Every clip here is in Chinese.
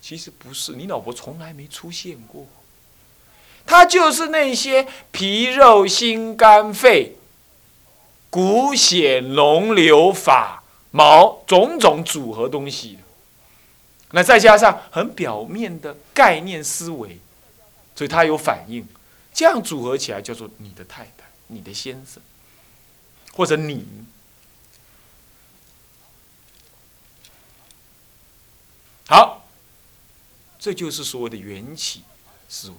其实不是，你老婆从来没出现过。它就是那些皮肉心肝肺、骨血脓瘤法毛种种组合东西那再加上很表面的概念思维，所以它有反应。这样组合起来叫做你的太太、你的先生，或者你。好，这就是所谓的缘起思维。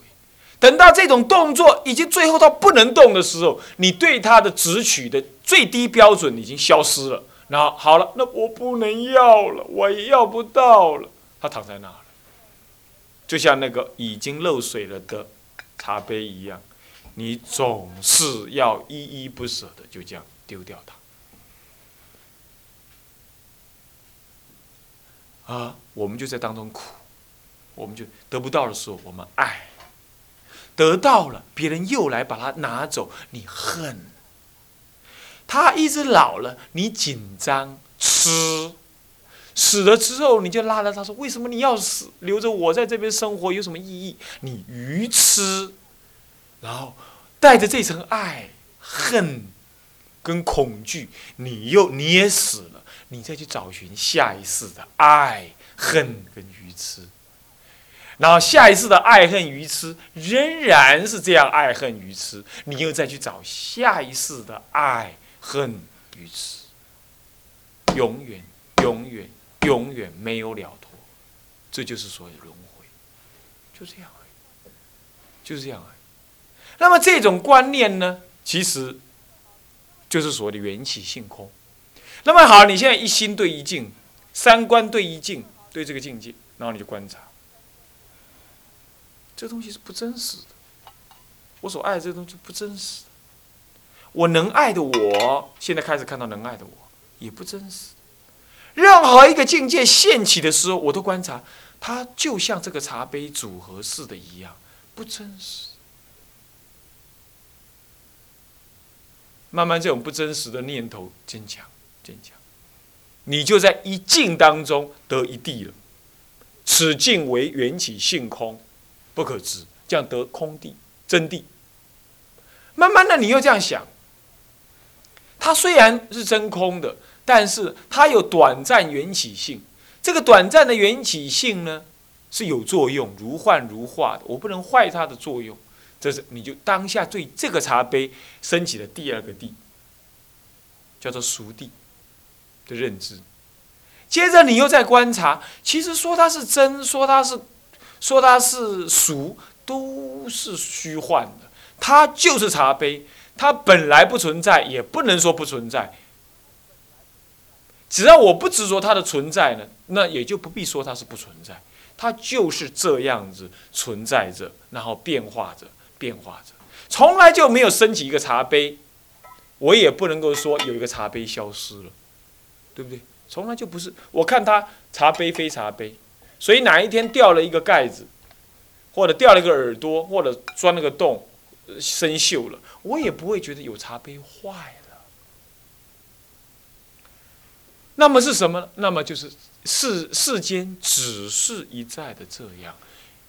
等到这种动作已经最后到不能动的时候，你对它的直取的最低标准已经消失了。然后好了，那我不能要了，我也要不到了。他躺在那了，就像那个已经漏水了的茶杯一样，你总是要依依不舍的就这样丢掉它。啊，我们就在当中苦，我们就得不到的时候，我们爱。得到了，别人又来把它拿走，你恨。他一直老了，你紧张，吃，死了之后，你就拉着他说：“为什么你要死？留着我在这边生活有什么意义？”你愚痴，然后带着这层爱、恨跟恐惧，你又你也死了，你再去找寻下一世的爱、恨跟愚痴。然后下一次的爱恨愚痴仍然是这样爱恨愚痴，你又再去找下一世的爱恨愚痴，永远永远永远没有了脱，这就是所谓轮回，就这样而已，就这样而已。那么这种观念呢，其实就是所谓的缘起性空。那么好，你现在一心对一境，三观对一境，对这个境界，然后你就观察。这东西是不真实的，我所爱的这东西不真实。我能爱的我，现在开始看到能爱的我，也不真实。任何一个境界现起的时候，我都观察，它就像这个茶杯组合式的一样，不真实。慢慢，这种不真实的念头增强，增强，你就在一境当中得一地了。此境为缘起性空。不可知，这样得空地真谛。慢慢的，你又这样想，它虽然是真空的，但是它有短暂缘起性。这个短暂的缘起性呢，是有作用，如幻如化的。我不能坏它的作用。这是你就当下对这个茶杯升起的第二个地，叫做熟地的认知。接着你又在观察，其实说它是真，说它是。说它是俗，都是虚幻的。它就是茶杯，它本来不存在，也不能说不存在。只要我不执着它的存在呢，那也就不必说它是不存在。它就是这样子存在着，然后变化着，变化着，从来就没有升起一个茶杯。我也不能够说有一个茶杯消失了，对不对？从来就不是。我看它茶杯非茶杯。所以哪一天掉了一个盖子，或者掉了一个耳朵，或者钻了个洞，生锈了，我也不会觉得有茶杯坏了。那么是什么？那么就是世世间只是一再的这样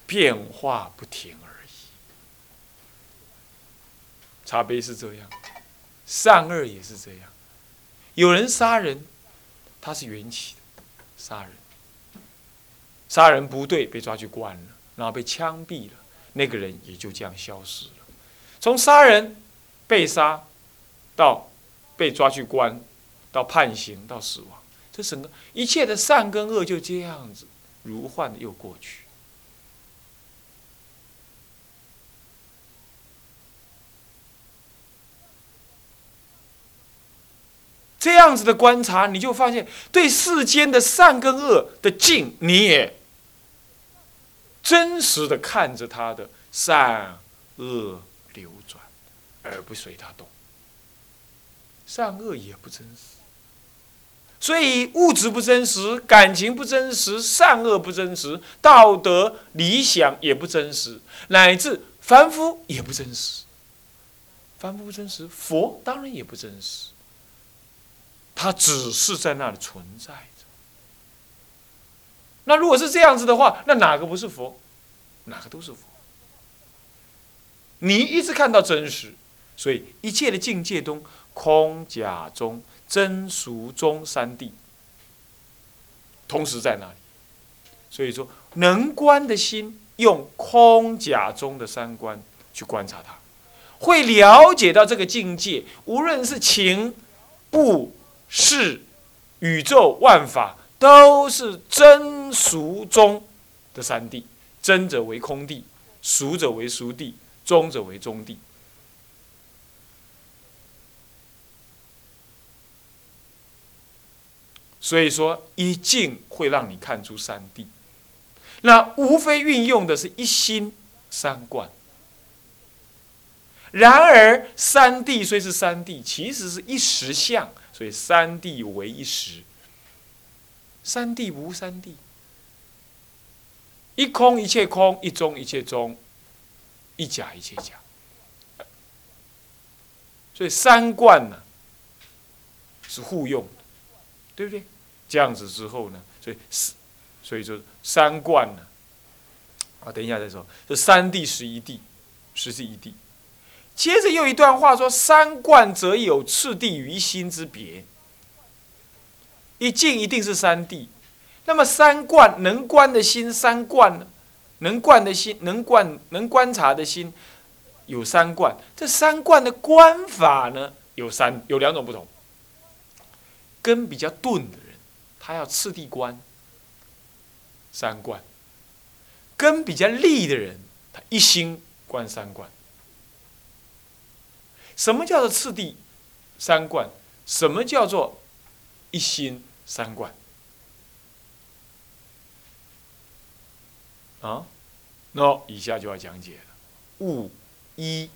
变化不停而已。茶杯是这样，善恶也是这样。有人杀人，他是缘起的，杀人。杀人不对，被抓去关了，然后被枪毙了，那个人也就这样消失了。从杀人、被杀，到被抓去关，到判刑，到死亡，这整个一切的善跟恶就这样子如幻的又过去。这样子的观察，你就发现对世间的善跟恶的境，你也。真实的看着他的善恶流转，而不随他动。善恶也不真实，所以物质不真实，感情不真实，善恶不真实，道德理想也不真实，乃至凡夫也不真实。凡夫不真实，佛当然也不真实。它只是在那里存在着。那如果是这样子的话，那哪个不是佛？哪个都是佛。你一直看到真实，所以一切的境界中，空、假、中、真、俗、中三谛，同时在那里。所以说，能观的心，用空、假、中的三观去观察它，会了解到这个境界，无论是情、物、事、宇宙、万法。都是真俗中的三谛，真者为空谛，俗者为俗谛，中者为中谛。所以说，一境会让你看出三谛，那无非运用的是一心三观。然而，三谛虽是三谛，其实是一实相，所以三谛为一实。三谛无三谛，一空一切空，一中一切中，一假一切假。所以三观呢是互用的，对不对？这样子之后呢，所以，所以说三观呢，啊，等一下再说。这三谛是一谛，实是一谛。接着又一段话说：三观则有次第于心之别。一静一定是三谛，那么三观能观的心，三观呢？能观的心，能观能观察的心，有三观。这三观的观法呢，有三有两种不同。根比较钝的人，他要次第观三观；根比较利的人，他一心观三观。什么叫做次第三观？什么叫做一心？三观啊，那以下就要讲解了。物一、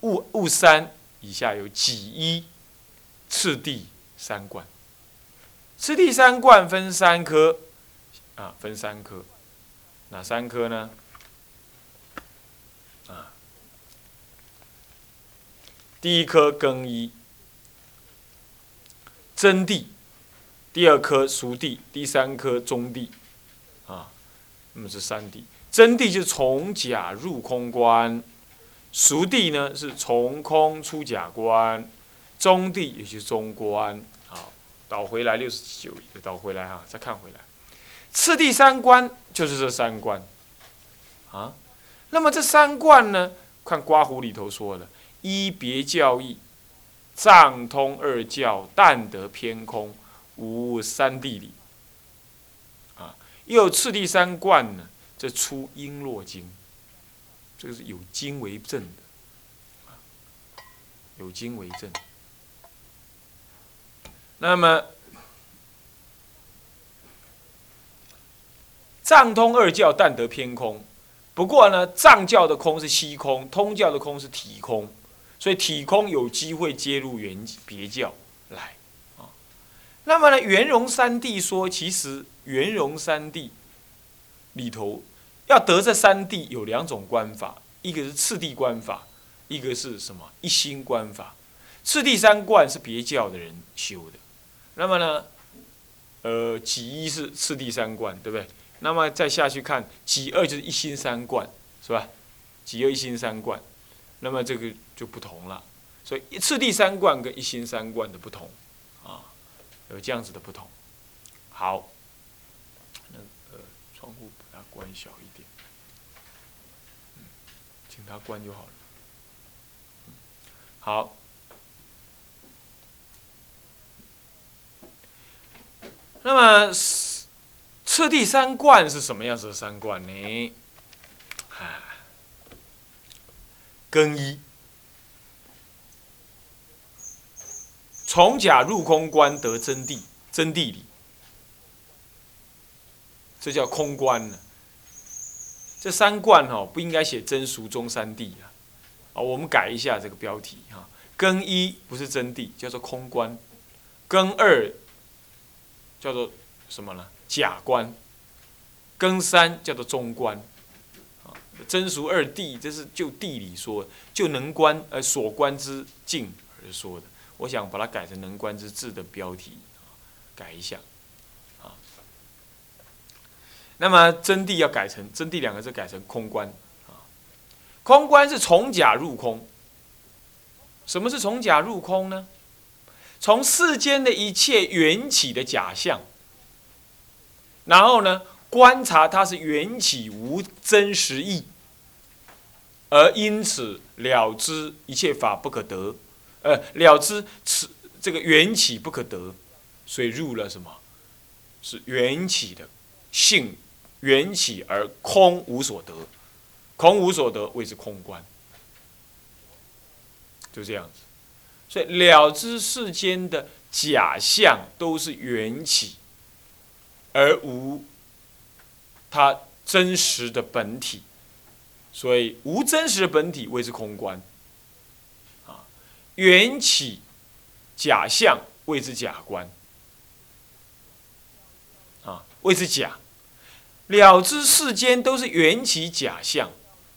物物三，以下有几一、次第三观。次第三观分三科啊，分三科。哪三科呢？啊，第一科更一真谛。第二颗熟地，第三颗中地，啊，那么是三地。真地就是从假入空观，熟地呢是从空出假观，中地也就是中观。好，倒回来六十九，倒回来哈，再看回来。次第三观就是这三观，啊，那么这三观呢，看刮胡里头说了，一别教义，藏通二教，但得偏空。无三地里，啊，又有次第三观呢。这出《璎珞经》，这个是有经为证的，有经为证。那么藏通二教但得偏空，不过呢，藏教的空是虚空，通教的空是体空，所以体空有机会接入原别教来。那么呢，圆融三谛说，其实圆融三谛里头要得这三谛有两种观法，一个是次第观法，一个是什么一心观法。次第三观是别教的人修的。那么呢，呃，己一是次第三观，对不对？那么再下去看己二就是一心三观，是吧？己二一心三观，那么这个就不同了。所以次第三观跟一心三观的不同。有这样子的不同，好，那呃，窗户把它关小一点，嗯，请它关就好了。好，那么次第三观是什么样子的三观呢？啊，更衣。从假入空观得真谛，真谛理，这叫空观呢。这三观哈不应该写真俗中三谛啊，啊，我们改一下这个标题哈。更一不是真谛，叫做空观；更二叫做什么呢？假观；更三叫做中观。啊，真俗二谛，这是就地理说，就能观呃所观之境而说的。我想把它改成“能观之智”的标题，改一下，啊。那么真谛要改成真谛两个字改成空观啊，空观是从假入空。什么是从假入空呢？从世间的一切缘起的假象，然后呢，观察它是缘起无真实义，而因此了知一切法不可得，呃，了知此这个缘起不可得，所以入了什么？是缘起的性，缘起而空无所得，空无所得谓之空观。就这样子，所以了知世间的假象都是缘起，而无它真实的本体，所以无真实的本体谓之空观。缘起假象谓之假观。啊，谓之假，了知世间都是缘起假象，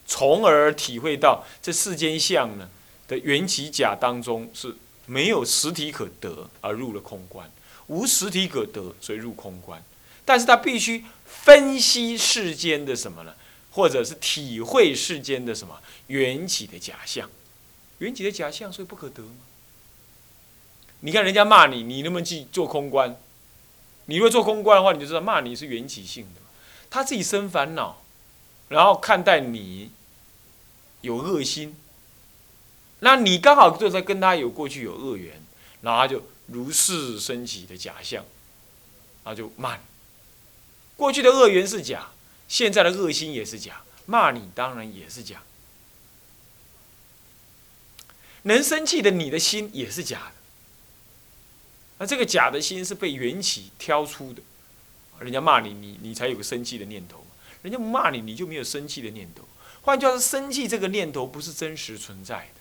从而体会到这世间相呢。的缘起假当中是没有实体可得而入了空观，无实体可得，所以入空观。但是他必须分析世间的什么呢？或者是体会世间的什么缘起的假象？缘起的假象，所以不可得吗？你看人家骂你，你能不能去做空观？你如果做空观的话，你就知道骂你是缘起性的，他自己生烦恼，然后看待你有恶心。那你刚好就在跟他有过去有恶缘，然后他就如是升起的假象，然后就骂你。过去的恶缘是假，现在的恶心也是假，骂你当然也是假。能生气的你的心也是假的，那这个假的心是被缘起挑出的，人家骂你，你你才有个生气的念头，人家不骂你，你就没有生气的念头。换句话说，生气这个念头不是真实存在的。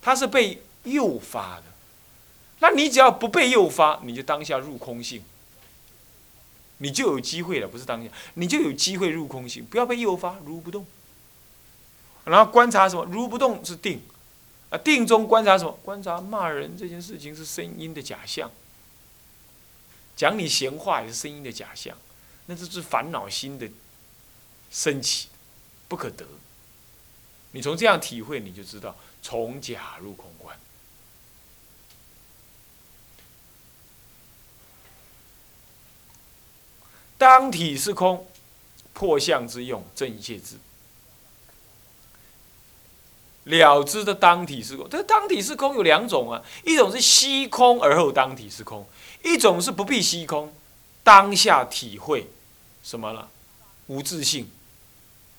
它是被诱发的，那你只要不被诱发，你就当下入空性，你就有机会了。不是当下，你就有机会入空性。不要被诱发，如不动。然后观察什么？如不动是定，啊，定中观察什么？观察骂人这件事情是声音的假象，讲你闲话也是声音的假象，那这是烦恼心的升起，不可得。你从这样体会，你就知道。从假入空观，当体是空，破相之用，正一切智。了知的当体是空，这当体是空有两种啊，一种是虚空而后当体是空，一种是不必虚空，当下体会什么了？无自性，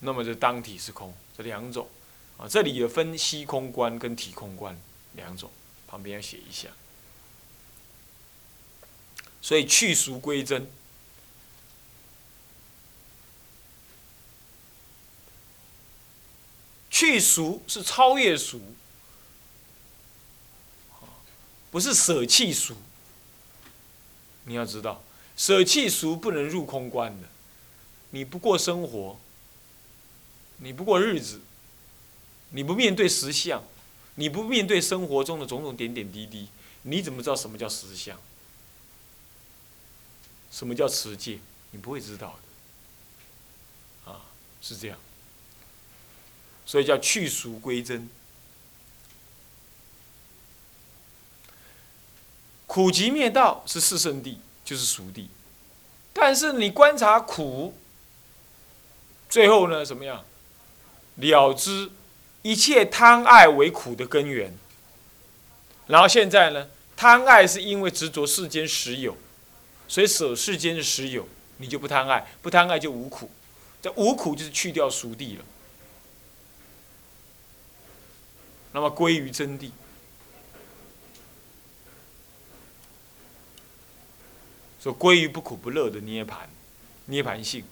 那么就当体是空，这两种。啊，这里有分虚空观跟体空观两种，旁边要写一下。所以去俗归真，去俗是超越俗，不是舍弃俗。你要知道，舍弃俗不能入空观的，你不过生活，你不过日子。你不面对实相，你不面对生活中的种种点点滴滴，你怎么知道什么叫实相？什么叫持戒？你不会知道的。啊，是这样。所以叫去俗归真。苦集灭道是四圣地，就是熟地。但是你观察苦，最后呢，怎么样？了知。一切贪爱为苦的根源，然后现在呢？贪爱是因为执着世间实有，所以舍世间的实有，你就不贪爱，不贪爱就无苦，这无苦就是去掉熟地了，那么归于真谛，说归于不苦不乐的涅盘，涅盘性，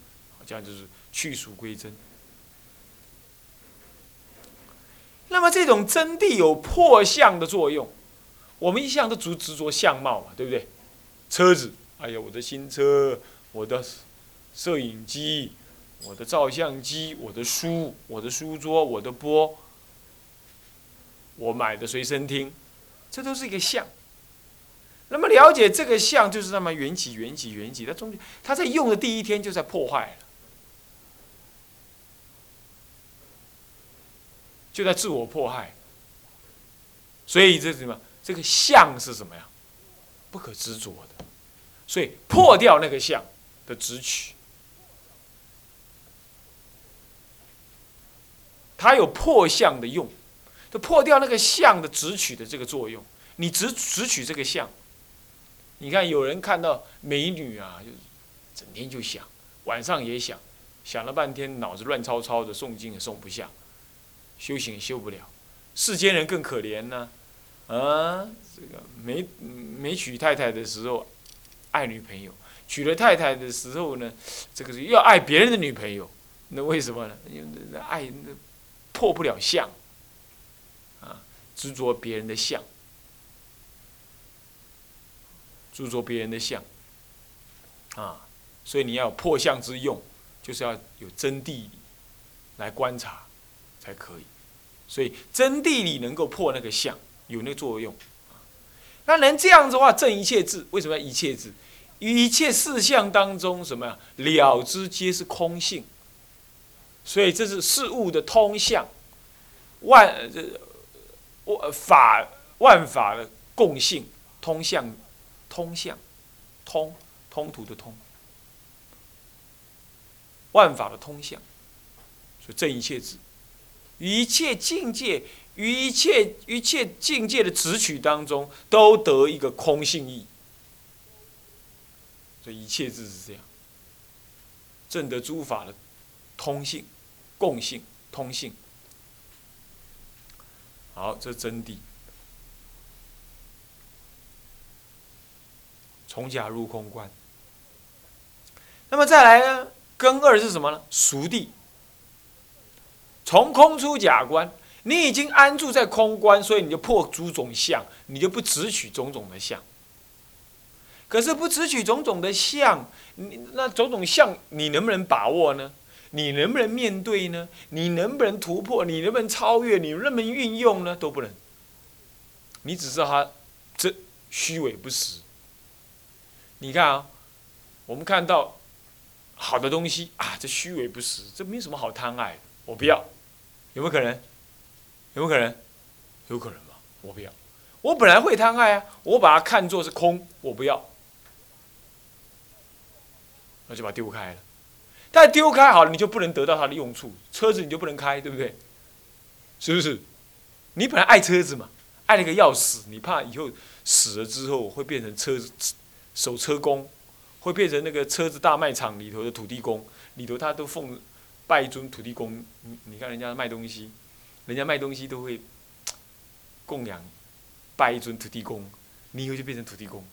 这样就是去俗归真。那么这种真谛有破相的作用，我们一向都执执着相貌嘛，对不对？车子，哎呀，我的新车，我的摄影机，我的照相机，我的书，我的书桌，我的钵，我买的随身听，这都是一个相。那么了解这个相，就是那么缘起、缘起、缘起。它中间，它在用的第一天就在破坏了，就在自我迫害。所以这是什么？这个相是什么呀？不可执着的。所以破掉那个相的执取，它有破相的用，就破掉那个相的执取的这个作用。你只执取这个相。你看，有人看到美女啊，就整天就想，晚上也想，想了半天，脑子乱糟糟的，诵经也诵不下，修行也修不了。世间人更可怜呢，啊，这个没没娶太太的时候爱女朋友，娶了太太的时候呢，这个是要爱别人的女朋友，那为什么呢？因为那爱破不了相，执着别人的相。执着别人的相，啊，所以你要破相之用，就是要有真谛理来观察才可以。所以真谛理能够破那个相，有那个作用。那能这样子的话，正一切智，为什么要一切智？一切事相当中，什么呀？了之皆是空性。所以这是事物的通相，万这万法万法的共性通向。通向，通通途的通，万法的通向，所以这一切智，一切境界，于一切一切境界的直取当中，都得一个空性意。所以一切智是这样，正得诸法的通性、共性、通性。好，这真谛。从假入空观，那么再来呢？根二是什么呢？熟地。从空出假观，你已经安住在空观，所以你就破诸种相，你就不只取种种的相。可是不只取种种的相，你那种种相，你能不能把握呢？你能不能面对呢？你能不能突破？你能不能超越？你能不能运用呢？都不能。你只知道他这虚伪不实。你看啊，我们看到好的东西啊，这虚伪不实，这没什么好贪爱的，我不要，有没有可能？有没有可能？有可能吧，我不要。我本来会贪爱啊，我把它看作是空，我不要，那就把它丢开了。但丢开好了，你就不能得到它的用处，车子你就不能开，对不对？是不是？你本来爱车子嘛，爱那个要死，你怕以后死了之后会变成车子。守车工会变成那个车子大卖场里头的土地公，里头他都奉拜一尊土地公。你你看人家卖东西，人家卖东西都会供养拜一尊土地公，你以后就变成土地公。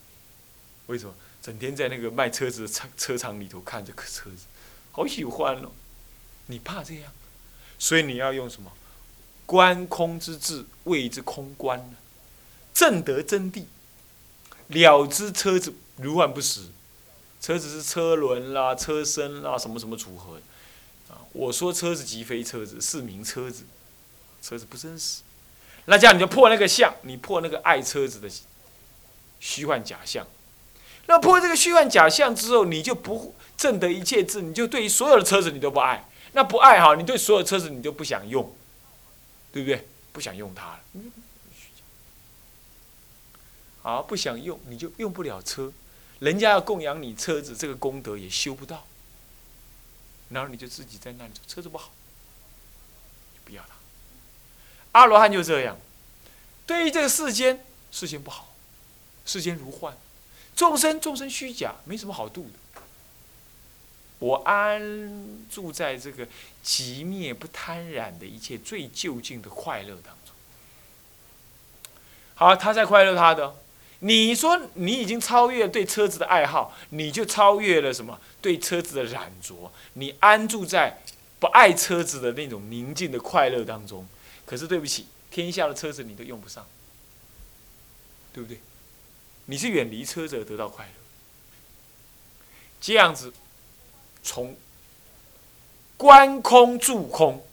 为什么？整天在那个卖车子的车车厂里头看着车子，好喜欢哦。你怕这样，所以你要用什么？观空之智，谓之空观呢？正得真谛，了知车子。如幻不实，车子是车轮啦、车身啦，什么什么组合，啊，我说车子即非车子，是名车子，车子不真实。那这样你就破那个相，你破那个爱车子的虚幻假象。那破这个虚幻假象之后，你就不证得一切智，你就对于所有的车子你都不爱。那不爱哈，你对所有车子你都不想用，对不对？不想用它了。好，不想用，你就用不了车。人家要供养你车子，这个功德也修不到，然后你就自己在那里，车子不好，不要它。阿罗汉就这样，对于这个世间，世间不好，世间如幻，众生众生虚假，没什么好度的。我安住在这个极灭不贪染的一切最究竟的快乐当中。好，他在快乐他的。你说你已经超越对车子的爱好，你就超越了什么？对车子的染着，你安住在不爱车子的那种宁静的快乐当中。可是对不起，天下的车子你都用不上，对不对？你是远离车子而得到快乐，这样子从观空住空，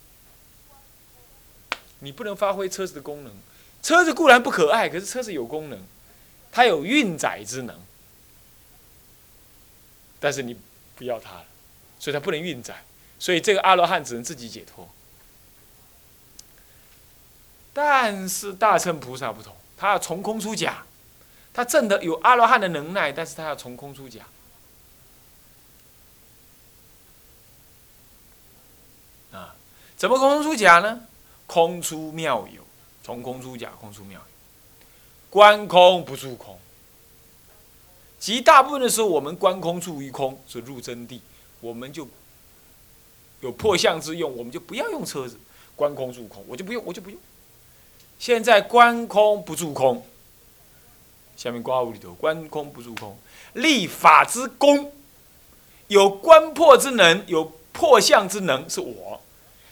你不能发挥车子的功能。车子固然不可爱，可是车子有功能。它有运载之能，但是你不要它了，所以它不能运载，所以这个阿罗汉只能自己解脱。但是大乘菩萨不同，他要从空出假，他证得有阿罗汉的能耐，但是他要从空出假。啊，怎么空出假呢？空出妙有，从空出假，空出妙有。观空不住空，极大部分的时候，我们观空处于空，是入真谛，我们就有破相之用，我们就不要用车子，观空住空，我就不用，我就不用。现在观空不住空，下面刮五里头，观空不住空，立法之功，有观破之能，有破相之能，是我。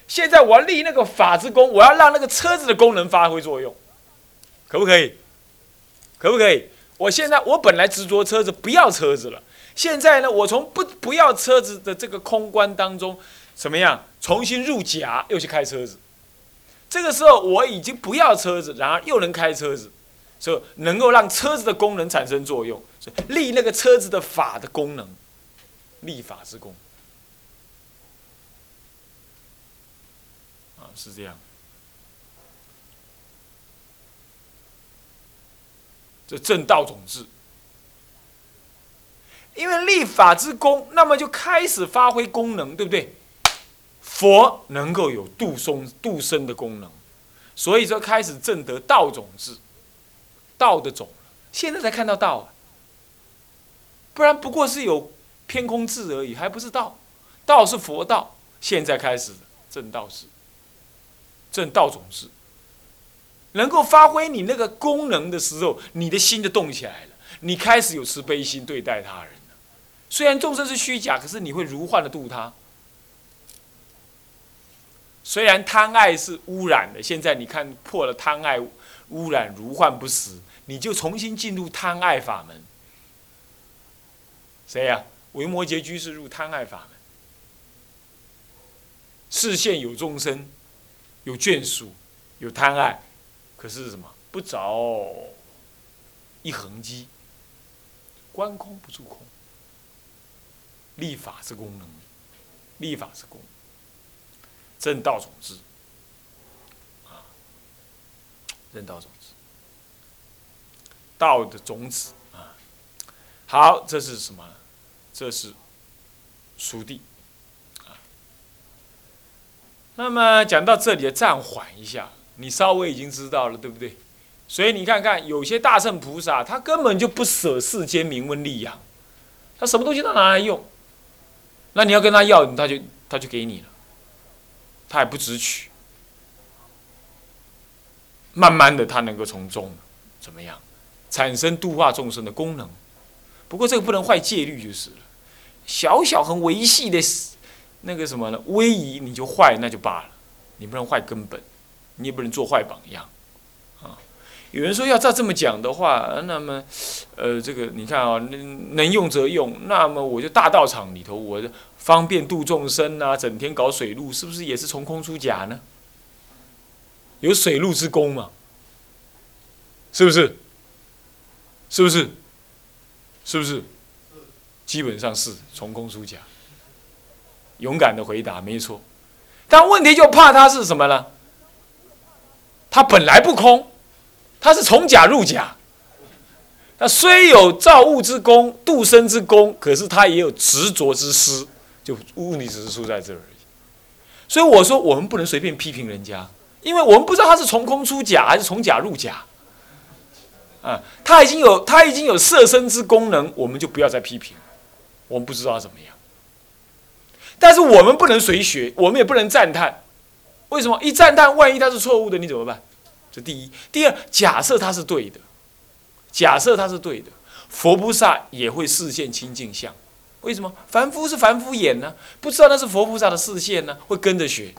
现在我要立那个法之功，我要让那个车子的功能发挥作用，可不可以？可不可以？我现在我本来执着车子，不要车子了。现在呢，我从不不要车子的这个空观当中，怎么样？重新入甲，又去开车子。这个时候我已经不要车子，然而又能开车子，所以能够让车子的功能产生作用，所以立那个车子的法的功能，立法之功。啊，是这样。这正道种子，因为立法之功，那么就开始发挥功能，对不对？佛能够有度松度生的功能，所以说开始正得道种子，道的种现在才看到道啊，不然不过是有偏空智而已，还不是道。道是佛道，现在开始正道是正道种子。能够发挥你那个功能的时候，你的心就动起来了。你开始有慈悲心对待他人了。虽然众生是虚假，可是你会如幻的度他。虽然贪爱是污染的，现在你看破了贪爱污染如幻不死，你就重新进入贪爱法门。谁呀？维摩诘居士入贪爱法门，视线有众生，有眷属，有贪爱。可是什么？不着一横机，观空不住空，立法之功能，立法之功，正道种子，啊，人道种子，道的种子啊。好，这是什么？这是属地啊。那么讲到这里，暂缓一下。你稍微已经知道了，对不对？所以你看看，有些大圣菩萨，他根本就不舍世间名闻利养，他什么东西都拿来用。那你要跟他要，他就他就给你了，他也不直取。慢慢的，他能够从中怎么样产生度化众生的功能。不过这个不能坏戒律就是了。小小很维系的，那个什么呢？威仪你就坏那就罢了，你不能坏根本。你也不能做坏榜样，啊！有人说要照这么讲的话，那么，呃，这个你看啊，能能用则用。那么我就大道场里头，我方便度众生啊，整天搞水路，是不是也是从空出假呢？有水陆之功嘛？是不是？是不是？是不是？基本上是从空出假。勇敢的回答，没错。但问题就怕他是什么呢？他本来不空，他是从假入假。他虽有造物之功、度生之功，可是他也有执着之失，就问题只是出在这儿而已。所以我说，我们不能随便批评人家，因为我们不知道他是从空出假还是从假入假。啊，他已经有他已经有色身之功能，我们就不要再批评。我们不知道怎么样，但是我们不能随学，我们也不能赞叹。为什么一赞叹，万一他是错误的，你怎么办？这第一，第二，假设他是对的，假设他是对的，佛菩萨也会视线清净相。为什么？凡夫是凡夫眼呢？不知道那是佛菩萨的视线呢，会跟着学。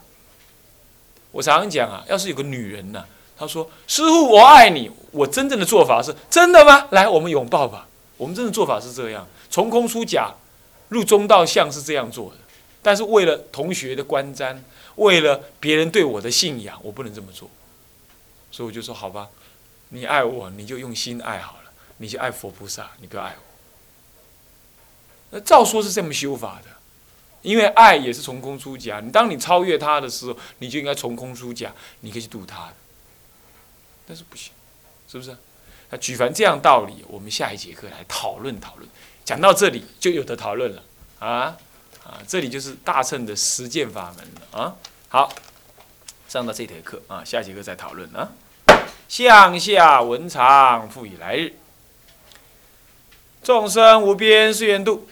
我常常讲啊，要是有个女人呢，她说：“师傅，我爱你。”我真正的做法是真的吗？来，我们拥抱吧。我们真的做法是这样，从空出假，入中道相是这样做的。但是为了同学的观瞻。为了别人对我的信仰，我不能这么做，所以我就说好吧，你爱我，你就用心爱好了。你就爱佛菩萨，你不要爱我。那照说是这么修法的，因为爱也是从空出假。你当你超越他的时候，你就应该从空出假，你可以去度他。但是不行，是不是？那举凡这样道理，我们下一节课来讨论讨论。讲到这里就有的讨论了啊啊！这里就是大乘的实践法门了啊。好，上到这节课啊，下节课再讨论啊。向下文长复以来日，众生无边誓愿度，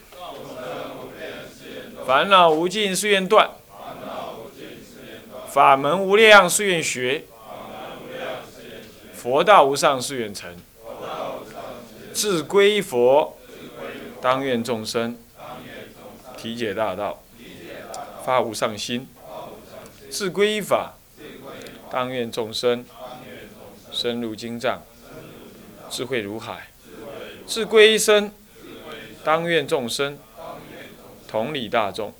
烦恼无尽誓愿断，法门无量誓愿学，佛道无上誓愿成，自归佛。当愿众生。体解大道，发无上心；自归依法，当愿众生。深入经藏，智慧如海；自归依身，当愿众生。同理大众，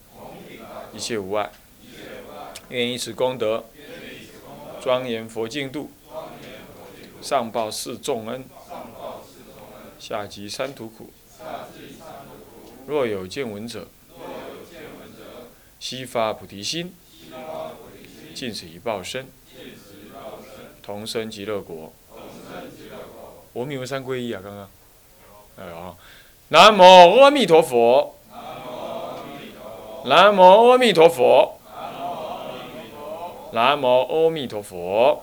一切无碍。愿以此功德，庄严佛净土，上报四重恩，下济三途苦。若有见闻者，悉发菩提心，尽此一报身，同生极乐国。我们有三皈依啊，刚刚。哎啊，南无阿弥陀佛。南无阿弥陀佛。